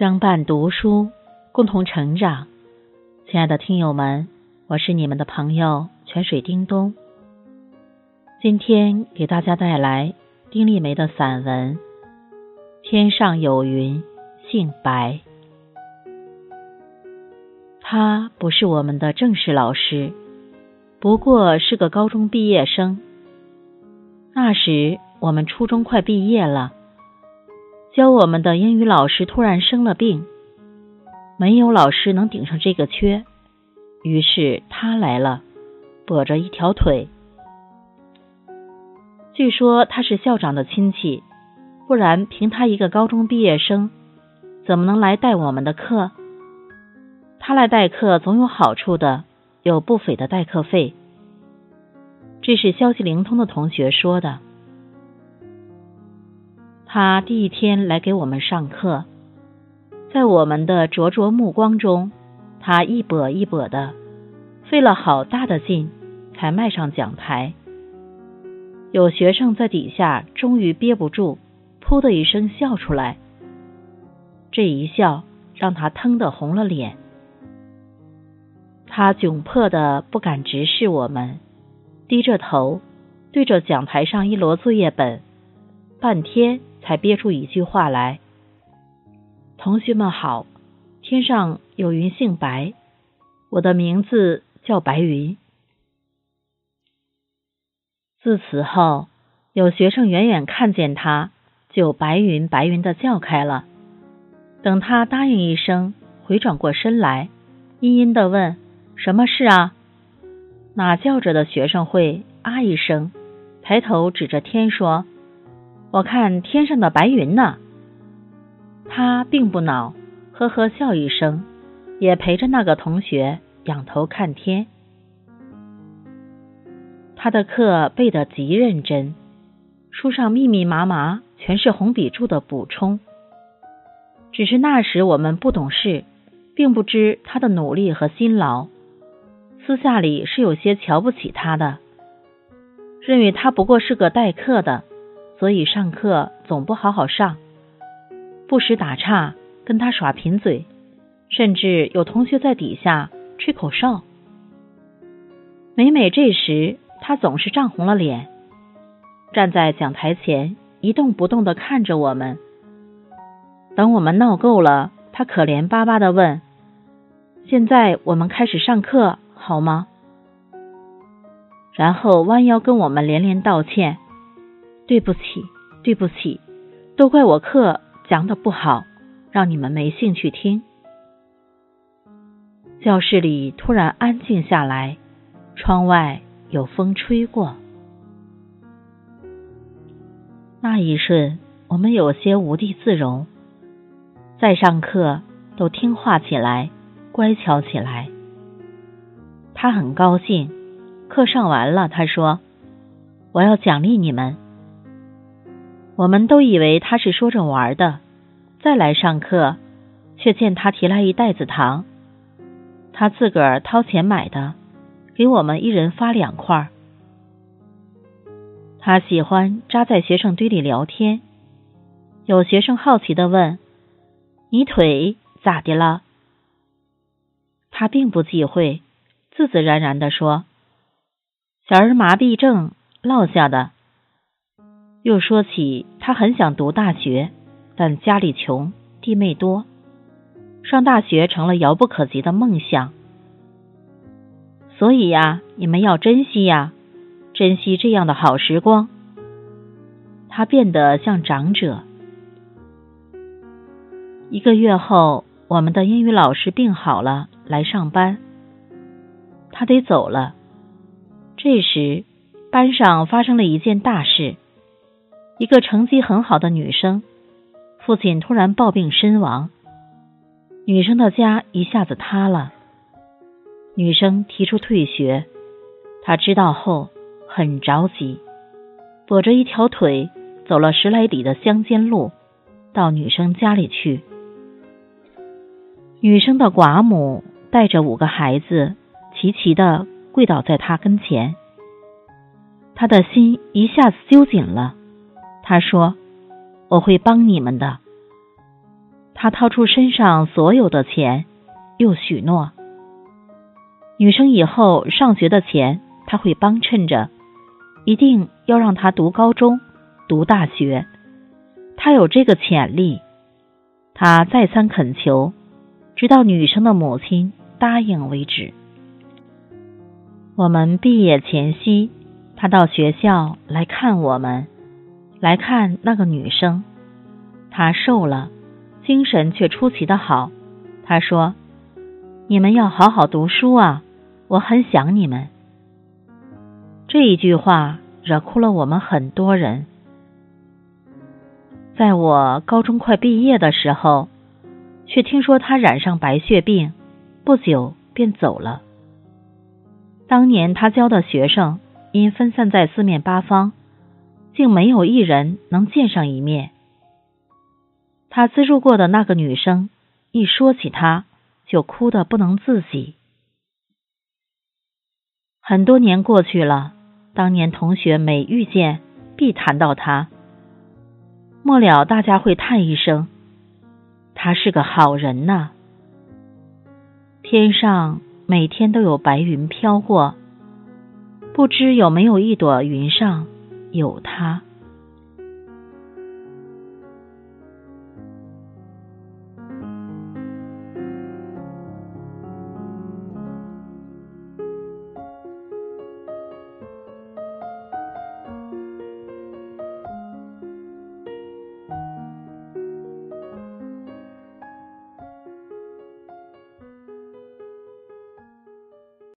相伴读书，共同成长。亲爱的听友们，我是你们的朋友泉水叮咚。今天给大家带来丁立梅的散文《天上有云，姓白》。他不是我们的正式老师，不过是个高中毕业生。那时我们初中快毕业了。教我们的英语老师突然生了病，没有老师能顶上这个缺，于是他来了，跛着一条腿。据说他是校长的亲戚，不然凭他一个高中毕业生，怎么能来带我们的课？他来代课总有好处的，有不菲的代课费。这是消息灵通的同学说的。他第一天来给我们上课，在我们的灼灼目光中，他一跛一跛的，费了好大的劲才迈上讲台。有学生在底下终于憋不住，噗的一声笑出来。这一笑让他腾的红了脸，他窘迫的不敢直视我们，低着头对着讲台上一摞作业本，半天。才憋出一句话来：“同学们好，天上有云姓白，我的名字叫白云。”自此后，有学生远远看见他，就白云白云的叫开了。等他答应一声，回转过身来，阴阴的问：“什么事啊？”哪叫着的学生会啊一声，抬头指着天说。我看天上的白云呢，他并不恼，呵呵笑一声，也陪着那个同学仰头看天。他的课背得极认真，书上密密麻麻全是红笔注的补充。只是那时我们不懂事，并不知他的努力和辛劳，私下里是有些瞧不起他的，认为他不过是个代课的。所以上课总不好好上，不时打岔，跟他耍贫嘴，甚至有同学在底下吹口哨。每每这时，他总是涨红了脸，站在讲台前一动不动的看着我们。等我们闹够了，他可怜巴巴的问：“现在我们开始上课好吗？”然后弯腰跟我们连连道歉。对不起，对不起，都怪我课讲的不好，让你们没兴趣听。教室里突然安静下来，窗外有风吹过。那一瞬，我们有些无地自容，再上课都听话起来，乖巧起来。他很高兴，课上完了，他说：“我要奖励你们。”我们都以为他是说着玩的，再来上课，却见他提来一袋子糖，他自个儿掏钱买的，给我们一人发两块。他喜欢扎在学生堆里聊天，有学生好奇的问：“你腿咋的了？”他并不忌讳，自自然然的说：“小儿麻痹症落下的。”又说起他很想读大学，但家里穷，弟妹多，上大学成了遥不可及的梦想。所以呀，你们要珍惜呀，珍惜这样的好时光。他变得像长者。一个月后，我们的英语老师病好了，来上班，他得走了。这时，班上发生了一件大事。一个成绩很好的女生，父亲突然暴病身亡，女生的家一下子塌了。女生提出退学，他知道后很着急，跛着一条腿走了十来里的乡间路，到女生家里去。女生的寡母带着五个孩子，齐齐的跪倒在他跟前，他的心一下子揪紧了。他说：“我会帮你们的。”他掏出身上所有的钱，又许诺，女生以后上学的钱他会帮衬着，一定要让她读高中、读大学。他有这个潜力。他再三恳求，直到女生的母亲答应为止。我们毕业前夕，他到学校来看我们，来看那个女生。她瘦了，精神却出奇的好。她说：“你们要好好读书啊，我很想你们。”这一句话惹哭了我们很多人。在我高中快毕业的时候，却听说他染上白血病，不久便走了。当年他教的学生因分散在四面八方，竟没有一人能见上一面。他资助过的那个女生，一说起他，就哭得不能自己。很多年过去了，当年同学每遇见，必谈到他。末了，大家会叹一声：“他是个好人呐。”天上每天都有白云飘过，不知有没有一朵云上有他。